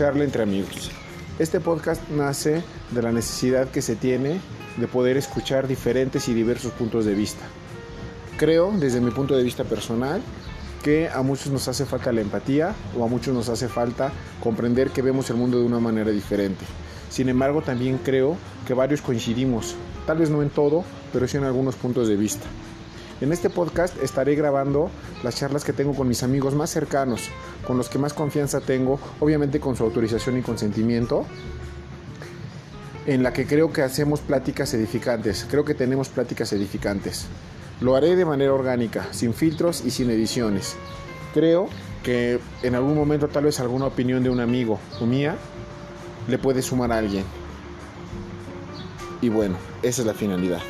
charla entre amigos. Este podcast nace de la necesidad que se tiene de poder escuchar diferentes y diversos puntos de vista. Creo, desde mi punto de vista personal, que a muchos nos hace falta la empatía o a muchos nos hace falta comprender que vemos el mundo de una manera diferente. Sin embargo, también creo que varios coincidimos, tal vez no en todo, pero sí en algunos puntos de vista. En este podcast estaré grabando las charlas que tengo con mis amigos más cercanos, con los que más confianza tengo, obviamente con su autorización y consentimiento, en la que creo que hacemos pláticas edificantes, creo que tenemos pláticas edificantes. Lo haré de manera orgánica, sin filtros y sin ediciones. Creo que en algún momento tal vez alguna opinión de un amigo o mía le puede sumar a alguien. Y bueno, esa es la finalidad.